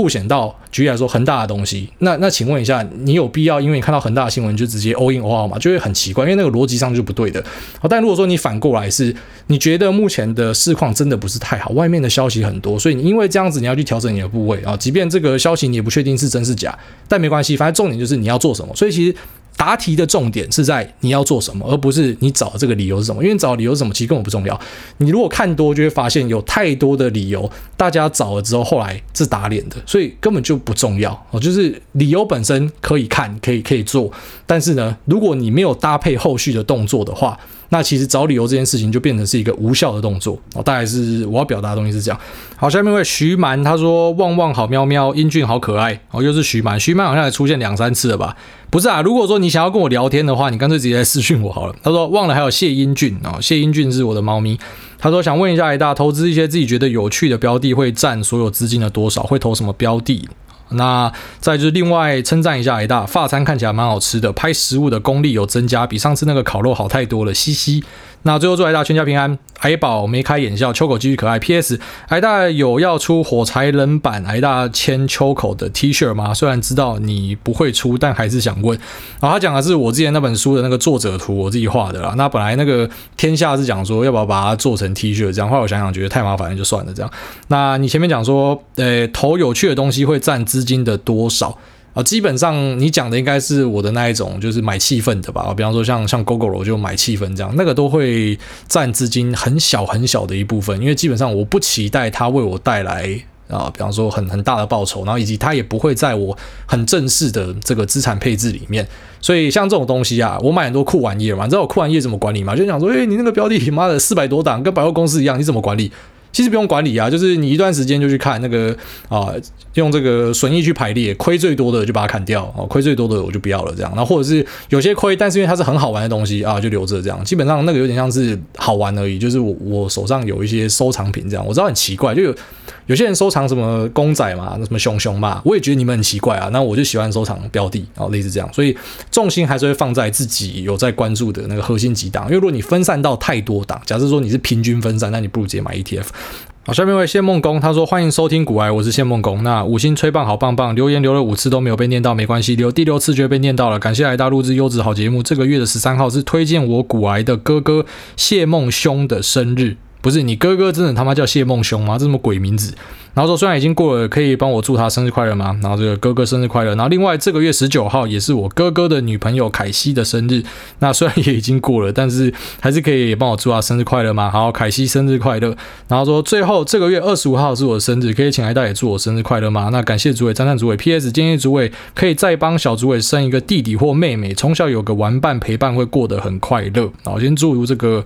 凸显到举例来说，恒大的东西，那那请问一下，你有必要因为你看到恒大的新闻就直接 all in all out 吗？就会很奇怪，因为那个逻辑上就不对的。好，但如果说你反过来是，你觉得目前的市况真的不是太好，外面的消息很多，所以你因为这样子你要去调整你的部位啊，即便这个消息你也不确定是真是假，但没关系，反正重点就是你要做什么。所以其实。答题的重点是在你要做什么，而不是你找这个理由是什么。因为找理由是什么，其实根本不重要。你如果看多，就会发现有太多的理由，大家找了之后，后来是打脸的，所以根本就不重要。哦，就是理由本身可以看，可以可以做，但是呢，如果你没有搭配后续的动作的话，那其实找理由这件事情就变成是一个无效的动作哦，大概是我要表达的东西是这样。好，下面一位徐蛮他说：“旺旺好喵喵，英俊好可爱。”哦，又是徐蛮，徐蛮好像也出现两三次了吧？不是啊，如果说你想要跟我聊天的话，你干脆直接来私讯我好了。他说忘了还有谢英俊啊，谢英俊是我的猫咪。他说想问一下，矮大投资一些自己觉得有趣的标的会占所有资金的多少？会投什么标的？那再就是另外称赞一下矮大，发餐看起来蛮好吃的，拍食物的功力有增加，比上次那个烤肉好太多了，嘻嘻。那最后祝癌大全家平安，癌宝眉开眼笑，秋口继续可爱。P.S. 癌大有要出火柴人版癌大千秋口的 T 恤吗？虽然知道你不会出，但还是想问。然后他讲的是我之前那本书的那个作者图，我自己画的啦。那本来那个天下是讲说要不要把它做成 T 恤，这样后来我想想觉得太麻烦了，就算了这样。那你前面讲说，呃，投有趣的东西会占资金的多少？啊，基本上你讲的应该是我的那一种，就是买气氛的吧。比方说像像 GoGo 就买气氛这样，那个都会占资金很小很小的一部分，因为基本上我不期待它为我带来啊，比方说很很大的报酬，然后以及它也不会在我很正式的这个资产配置里面。所以像这种东西啊，我买很多酷玩页嘛，你知道我酷玩页怎么管理吗？就想说，诶，你那个标的，妈的四百多档，跟百货公司一样，你怎么管理？其实不用管理啊，就是你一段时间就去看那个啊，用这个损益去排列，亏最多的就把它砍掉哦，亏最多的我就不要了这样。那或者是有些亏，但是因为它是很好玩的东西啊，就留着这样。基本上那个有点像是好玩而已，就是我我手上有一些收藏品这样。我知道很奇怪，就有有些人收藏什么公仔嘛，那什么熊熊嘛，我也觉得你们很奇怪啊。那我就喜欢收藏标的，然后类似这样。所以重心还是会放在自己有在关注的那个核心几档，因为如果你分散到太多档，假设说你是平均分散，那你不如直接买 ETF。好，下面一位谢梦工，他说欢迎收听股癌，我是谢梦工。那五星吹棒好棒棒，留言留了五次都没有被念到，没关系，留第六次就被念到了。感谢来大录制优质好节目。这个月的十三号是推荐我股癌的哥哥谢梦兄的生日。不是你哥哥真的他妈叫谢梦兄吗？这什么鬼名字？然后说虽然已经过了，可以帮我祝他生日快乐吗？然后这个哥哥生日快乐。然后另外这个月十九号也是我哥哥的女朋友凯西的生日。那虽然也已经过了，但是还是可以帮我祝他生日快乐吗？好，凯西生日快乐。然后说最后这个月二十五号是我的生日，可以请来大也祝我生日快乐吗？那感谢主委、赞赞主委。P.S. 建议主委可以再帮小主委生一个弟弟或妹妹，从小有个玩伴陪伴会过得很快乐。好，先祝这个。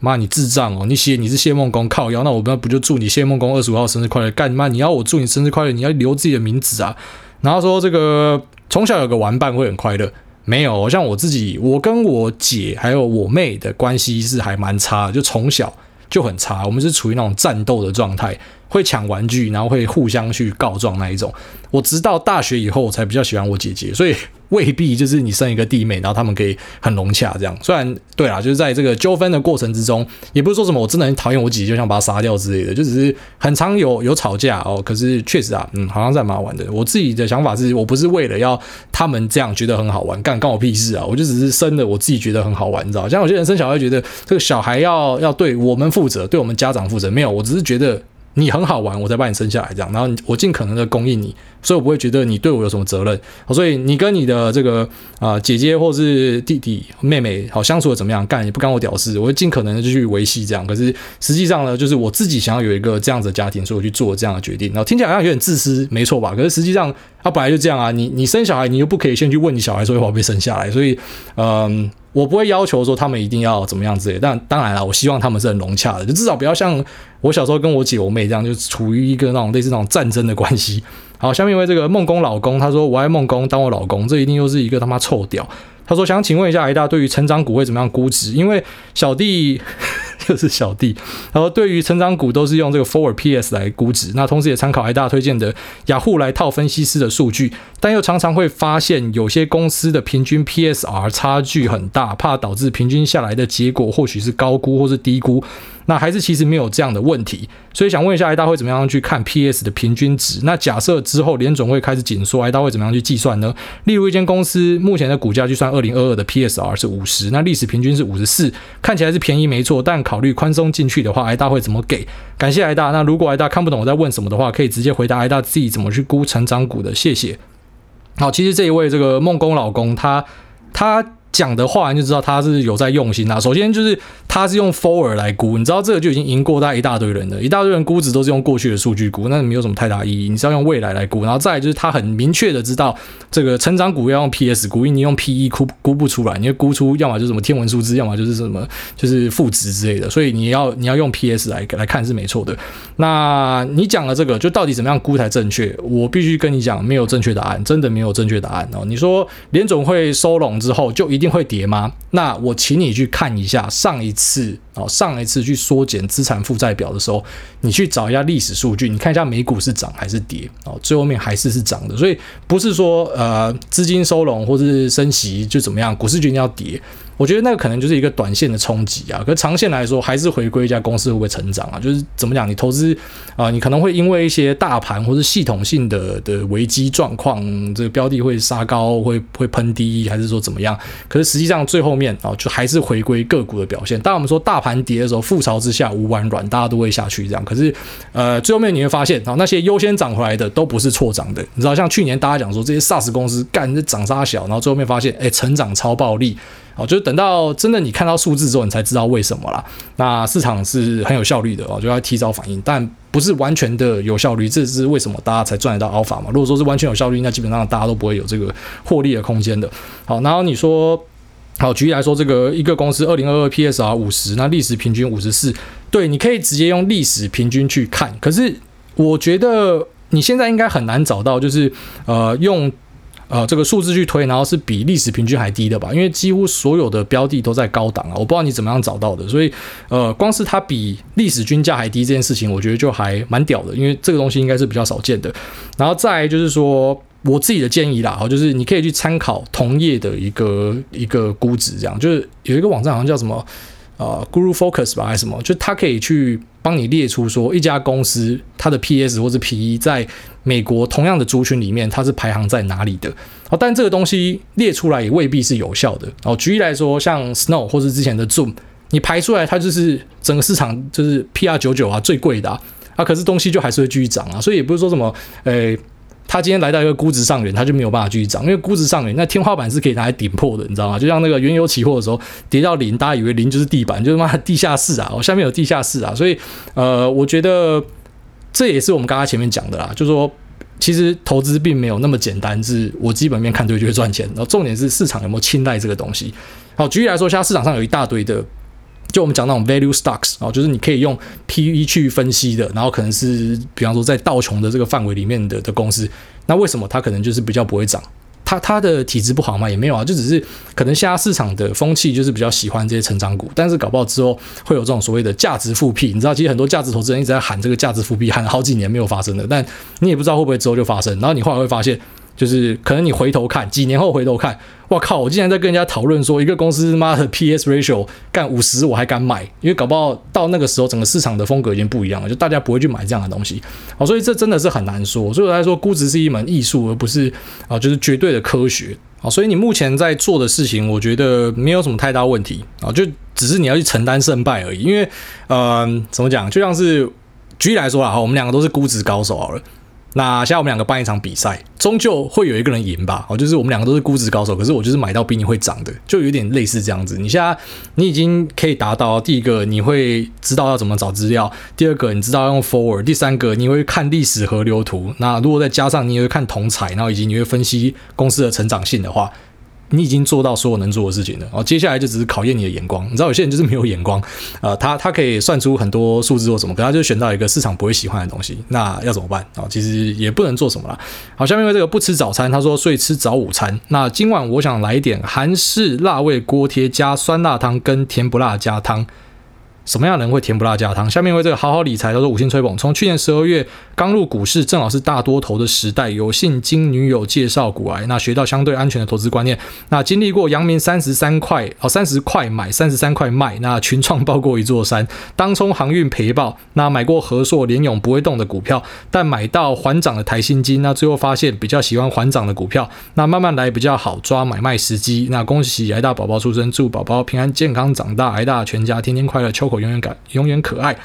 妈，你智障哦！你写你是谢梦工靠腰，那我们不就祝你谢梦工二十五号生日快乐？干嘛？你要我祝你生日快乐，你要留自己的名字啊！然后说这个从小有个玩伴会很快乐，没有像我自己，我跟我姐还有我妹的关系是还蛮差，就从小就很差，我们是处于那种战斗的状态。会抢玩具，然后会互相去告状那一种。我直到大学以后，我才比较喜欢我姐姐，所以未必就是你生一个弟妹，然后他们可以很融洽这样。虽然对啦，就是在这个纠纷的过程之中，也不是说什么我真的很讨厌我姐姐，就想把她杀掉之类的，就只是很常有有吵架哦。可是确实啊，嗯，好像在蛮好玩的。我自己的想法是我不是为了要他们这样觉得很好玩，干干我屁事啊！我就只是生的我自己觉得很好玩，你知道？像有些人生小孩觉得这个小孩要要对我们负责，对我们家长负责，没有，我只是觉得。你很好玩，我才把你生下来这样，然后我尽可能的供应你，所以我不会觉得你对我有什么责任。所以你跟你的这个啊、姐姐或是弟弟妹妹好相处的怎么样，干也不干我屌事，我会尽可能的就去维系这样。可是实际上呢，就是我自己想要有一个这样子的家庭，所以我去做这样的决定。然后听起来好像有点自私，没错吧？可是实际上他、啊、本来就这样啊，你你生小孩，你又不可以先去问你小孩说会不会生下来，所以，嗯，我不会要求说他们一定要怎么样之类，但当然了，我希望他们是很融洽的，就至少不要像我小时候跟我姐我妹这样，就处于一个那种类似那种战争的关系。好，下面一位这个梦工老公，他说我爱梦工当我老公，这一定又是一个他妈臭屌。他说想请问一下癌大对于成长股会怎么样估值？因为小弟。就是小弟，然后对于成长股都是用这个 Forward PS 来估值，那同时也参考癌大推荐的雅虎来套分析师的数据，但又常常会发现有些公司的平均 PSR 差距很大，怕导致平均下来的结果或许是高估或是低估。那还是其实没有这样的问题，所以想问一下，艾大会怎么样去看 PS 的平均值？那假设之后联准会开始紧缩，艾大会怎么样去计算呢？例如一间公司目前的股价就算二零二二的 PSR 是五十，那历史平均是五十四，看起来是便宜没错，但考虑宽松进去的话，艾大会怎么给？感谢艾大。那如果艾大看不懂我在问什么的话，可以直接回答艾大自己怎么去估成长股的，谢谢。好，其实这一位这个梦工老公他他。讲的话你就知道他是有在用心啊。首先就是他是用 forward 来估，你知道这个就已经赢过大一大堆人了。一大堆人估值都是用过去的数据估，那没有什么太大意义。你是要用未来来估，然后再就是他很明确的知道这个成长股要用 PS 估，因为你用 PE 估估不出来，你会估出要么就是什么天文数字，要么就是什么就是负值之类的。所以你要你要用 PS 来来看是没错的。那你讲的这个就到底怎么样估才正确？我必须跟你讲，没有正确答案，真的没有正确答案哦。你说联总会收拢之后就一定定会跌吗？那我请你去看一下上一次哦，上一次去缩减资产负债表的时候，你去找一下历史数据，你看一下美股是涨还是跌哦，最后面还是是涨的，所以不是说呃资金收拢或者是升息就怎么样，股市决定要跌。我觉得那个可能就是一个短线的冲击啊，可是长线来说还是回归一家公司会不会成长啊？就是怎么讲，你投资啊、你可能会因为一些大盘或是系统性的的危机状况，这个标的会杀高，会会喷低，还是说怎么样？可是实际上最后面啊，就还是回归个股的表现。当我们说大盘跌的时候，覆巢之下无完卵，大家都会下去这样。可是呃，最后面你会发现啊，那些优先涨回来的都不是错涨的。你知道，像去年大家讲说这些 SaaS 公司干这涨杀小，然后最后面发现哎，成长超暴利。哦，就是等到真的你看到数字之后，你才知道为什么啦。那市场是很有效率的哦，就要提早反应，但不是完全的有效率。这是为什么大家才赚得到 alpha 嘛？如果说是完全有效率，那基本上大家都不会有这个获利的空间的。好，然后你说，好，举例来说，这个一个公司二零二二 PSR 五十，那历史平均五十四，对，你可以直接用历史平均去看。可是我觉得你现在应该很难找到，就是呃用。呃，这个数字去推，然后是比历史平均还低的吧？因为几乎所有的标的都在高档啊，我不知道你怎么样找到的。所以，呃，光是它比历史均价还低这件事情，我觉得就还蛮屌的，因为这个东西应该是比较少见的。然后再就是说，我自己的建议啦，哈，就是你可以去参考同业的一个一个估值，这样就是有一个网站好像叫什么呃，Guru Focus 吧，还是什么，就它可以去。帮你列出说一家公司它的 PS 或者 PE 在美国同样的族群里面，它是排行在哪里的？哦，但这个东西列出来也未必是有效的。哦，举例来说，像 Snow 或是之前的 Zoom，你排出来它就是整个市场就是 PR 九九啊最贵的啊，啊，可是东西就还是会继续涨啊，所以也不是说什么诶。欸他今天来到一个估值上缘，他就没有办法继续涨，因为估值上缘那天花板是可以拿来顶破的，你知道吗？就像那个原油期货的时候跌到零，大家以为零就是地板，就是妈地下室啊，我下面有地下室啊，所以呃，我觉得这也是我们刚刚前面讲的啦，就是说其实投资并没有那么简单，是我基本面看对就会赚钱，然后重点是市场有没有青睐这个东西。好，举例来说，现在市场上有一大堆的。就我们讲那种 value stocks 啊，就是你可以用 PE 去分析的，然后可能是比方说在道琼的这个范围里面的的公司，那为什么它可能就是比较不会涨？他他的体质不好嘛？也没有啊，就只是可能现在市场的风气就是比较喜欢这些成长股，但是搞不好之后会有这种所谓的价值复辟。你知道，其实很多价值投资人一直在喊这个价值复辟，喊了好几年没有发生的，但你也不知道会不会之后就发生。然后你后来会发现。就是可能你回头看，几年后回头看，哇靠！我竟然在跟人家讨论说，一个公司妈的 PS ratio 干五十，我还敢买，因为搞不好到那个时候，整个市场的风格已经不一样了，就大家不会去买这样的东西。好，所以这真的是很难说。所以我来说，估值是一门艺术，而不是啊，就是绝对的科学。好，所以你目前在做的事情，我觉得没有什么太大问题啊，就只是你要去承担胜败而已。因为，嗯、怎么讲？就像是举例来说啦，我们两个都是估值高手好了。那现在我们两个办一场比赛，终究会有一个人赢吧？哦，就是我们两个都是估值高手，可是我就是买到比你会涨的，就有点类似这样子。你现在你已经可以达到第一个，你会知道要怎么找资料；第二个，你知道要用 forward；第三个，你会看历史河流图。那如果再加上你也会看同材，然后以及你会分析公司的成长性的话。你已经做到所有能做的事情了，哦，接下来就只是考验你的眼光。你知道有些人就是没有眼光，呃，他他可以算出很多数字或什么，可他就选到一个市场不会喜欢的东西，那要怎么办啊？哦，其实也不能做什么了。好，下面为这个不吃早餐，他说所以吃早午餐。那今晚我想来一点韩式辣味锅贴加酸辣汤跟甜不辣加汤。什么样人会甜不辣加汤？下面为这个好好理财，叫做五星吹捧。从去年十二月刚入股市，正好是大多头的时代，有幸经女友介绍股癌，那学到相对安全的投资观念。那经历过阳明三十三块哦，三十块买，三十三块卖，那群创爆过一座山，当冲航运赔爆，那买过和硕、联咏不会动的股票，但买到缓涨的台新金，那最后发现比较喜欢缓涨的股票，那慢慢来比较好抓买卖时机。那恭喜癌大宝宝出生，祝宝宝平安健康长大，癌大全家天天快乐，秋。永远感，永远可爱。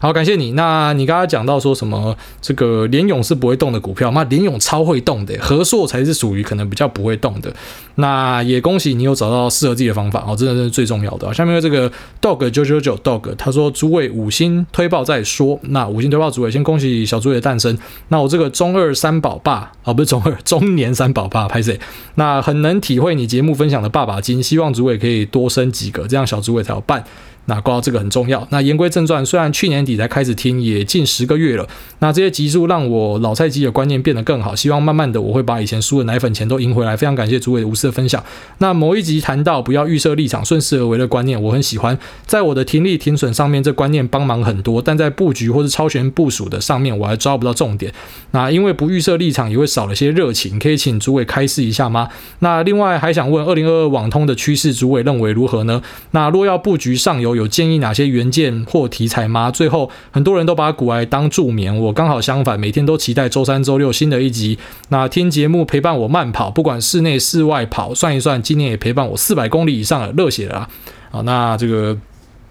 好，感谢你。那你刚刚讲到说什么？这个联勇是不会动的股票那？联勇超会动的，和硕才是属于可能比较不会动的。那也恭喜你有找到适合自己的方法哦，真的是最重要的。下面这个 dog 九九九 dog 他说：“诸位五星推爆再说。”那五星推爆，诸位先恭喜小诸位的诞生。那我这个中二三宝爸哦，不是中二 中年三宝爸，拍谁。那很能体会你节目分享的爸爸经，希望诸位可以多生几个，这样小诸位才有伴。那挂到这个很重要。那言归正传，虽然去年底才开始听，也近十个月了。那这些集数让我老菜鸡的观念变得更好。希望慢慢的我会把以前输的奶粉钱都赢回来。非常感谢诸位无私的分享。那某一集谈到不要预设立场，顺势而为的观念，我很喜欢。在我的停利停损上面，这观念帮忙很多。但在布局或是超前部署的上面，我还抓不到重点。那因为不预设立场，也会少了些热情。可以请诸位开示一下吗？那另外还想问，二零二二网通的趋势，诸位认为如何呢？那若要布局上游，有建议哪些元件或题材吗？最后，很多人都把股癌当助眠，我刚好相反，每天都期待周三、周六新的一集。那听节目陪伴我慢跑，不管室内室外跑，算一算，今年也陪伴我四百公里以上了，热血了啊！好，那这个，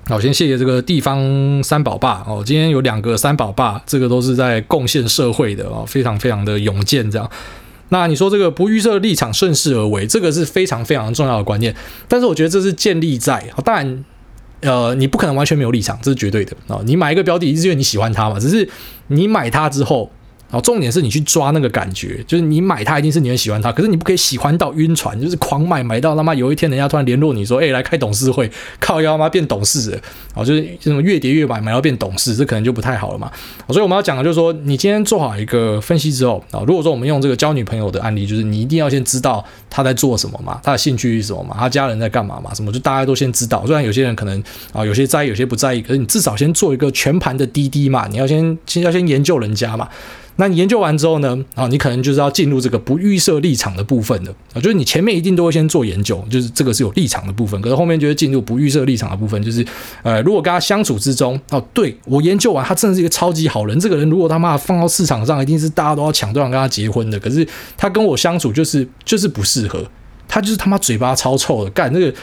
好，先谢谢这个地方三宝爸哦。今天有两个三宝爸，这个都是在贡献社会的哦，非常非常的勇健这样。那你说这个不预设立场，顺势而为，这个是非常非常重要的观念。但是我觉得这是建立在，当然。呃，你不可能完全没有立场，这是绝对的啊！你买一个标的，是因为你喜欢它嘛，只是你买它之后。好，重点是你去抓那个感觉，就是你买它一定是你很喜欢它，可是你不可以喜欢到晕船，就是狂买买到他妈有一天人家突然联络你说，哎、来开董事会，靠腰妈变董事了，好，就是这种越跌越买买到变董事，这可能就不太好了嘛。所以我们要讲的就是说，你今天做好一个分析之后啊，如果说我们用这个交女朋友的案例，就是你一定要先知道他在做什么嘛，他的兴趣是什么嘛，他家人在干嘛嘛，什么就大家都先知道。虽然有些人可能啊有些在意，有些不在意，可是你至少先做一个全盘的滴滴嘛，你要先先要先研究人家嘛。那你研究完之后呢？啊，你可能就是要进入这个不预设立场的部分的啊，就是你前面一定都会先做研究，就是这个是有立场的部分，可是后面就会进入不预设立场的部分，就是呃，如果跟他相处之中，哦，对，我研究完他真的是一个超级好人，这个人如果他妈放到市场上，一定是大家都要抢，都要跟他结婚的，可是他跟我相处就是就是不是适合，他就是他妈嘴巴超臭的，干那个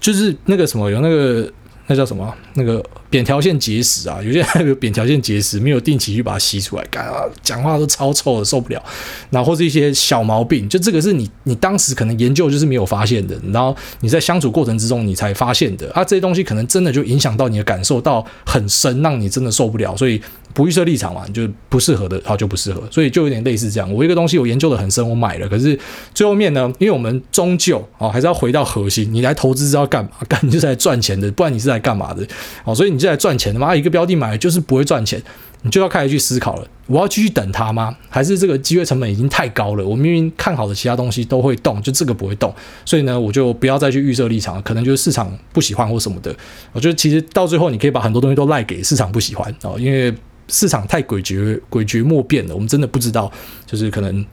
就是那个什么有那个那叫什么那个。扁条腺结石啊，有些人有扁条腺结石，没有定期去把它吸出来，干啊，讲话都超臭的，受不了。然后或是一些小毛病，就这个是你你当时可能研究就是没有发现的，然后你在相处过程之中你才发现的啊，这些东西可能真的就影响到你的感受到很深，让你真的受不了。所以不预设立场嘛，你就不适合的，好就不适合。所以就有点类似这样，我一个东西我研究的很深，我买了，可是最后面呢，因为我们终究哦还是要回到核心，你来投资是要干嘛？干你就是来赚钱的，不然你是来干嘛的？哦，所以你。在赚钱的嘛，一个标的买了就是不会赚钱，你就要开始去思考了。我要继续等它吗？还是这个机会成本已经太高了？我明明看好的其他东西都会动，就这个不会动，所以呢，我就不要再去预设立场了。可能就是市场不喜欢或什么的。我觉得其实到最后，你可以把很多东西都赖给市场不喜欢哦，因为市场太诡谲、诡谲莫辨了。我们真的不知道，就是可能。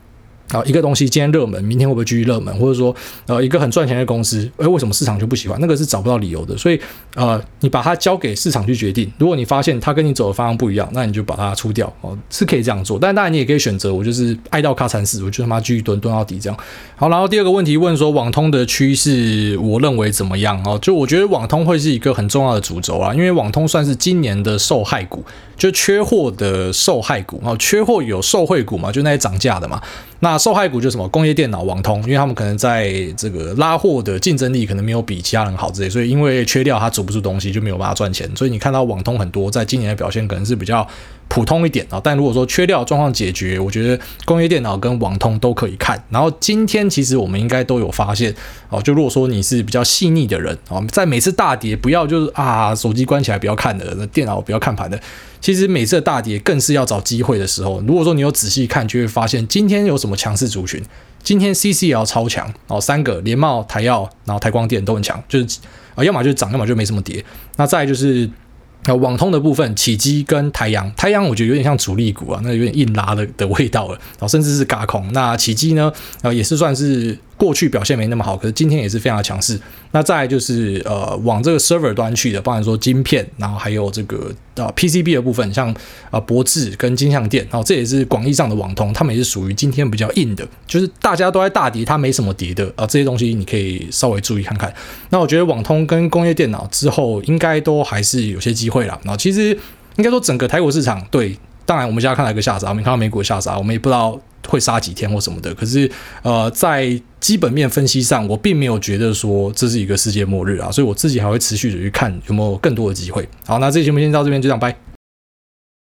啊，一个东西今天热门，明天会不会继续热门？或者说，呃，一个很赚钱的公司，诶，为什么市场就不喜欢？那个是找不到理由的。所以，呃，你把它交给市场去决定。如果你发现它跟你走的方向不一样，那你就把它出掉哦，是可以这样做。但当然，你也可以选择，我就是爱到卡惨死，我就他妈继续蹲蹲到底这样。好，然后第二个问题问说，网通的趋势，我认为怎么样？哦，就我觉得网通会是一个很重要的主轴啊，因为网通算是今年的受害股，就缺货的受害股哦，缺货有受惠股嘛，就那些涨价的嘛。那受害股就是什么？工业电脑、网通，因为他们可能在这个拉货的竞争力可能没有比其他人好之类，所以因为缺料，它煮不出东西，就没有办法赚钱。所以你看到网通很多在今年的表现可能是比较普通一点啊。但如果说缺料状况解决，我觉得工业电脑跟网通都可以看。然后今天其实我们应该都有发现哦，就如果说你是比较细腻的人啊，在每次大跌不要就是啊手机关起来不要看的，那电脑不要看盘的。其实每次大跌更是要找机会的时候。如果说你有仔细看，就会发现今天有什么强势族群。今天 CCL 超强哦，三个联茂、台药，然后台光电都很强，就是啊，要么就涨，要么就没什么跌。那再就是。那网通的部分，启基跟台阳，台阳我觉得有点像主力股啊，那有点硬拉的的味道了，然后甚至是轧空。那启基呢，呃，也是算是过去表现没那么好，可是今天也是非常的强势。那再就是呃，往这个 server 端去的，包含说晶片，然后还有这个呃 PCB 的部分，像啊博智跟金像电，然后这也是广义上的网通，他们也是属于今天比较硬的，就是大家都在大跌，它没什么跌的啊，这些东西你可以稍微注意看看。那我觉得网通跟工业电脑之后应该都还是有些机会。会了，那其实应该说整个台股市场，对，当然我们现在看到一个下杀，我们看到美股下杀，我们也不知道会杀几天或什么的。可是，呃，在基本面分析上，我并没有觉得说这是一个世界末日啊，所以我自己还会持续的去看有没有更多的机会。好，那这期节目先到这边，就这样，拜。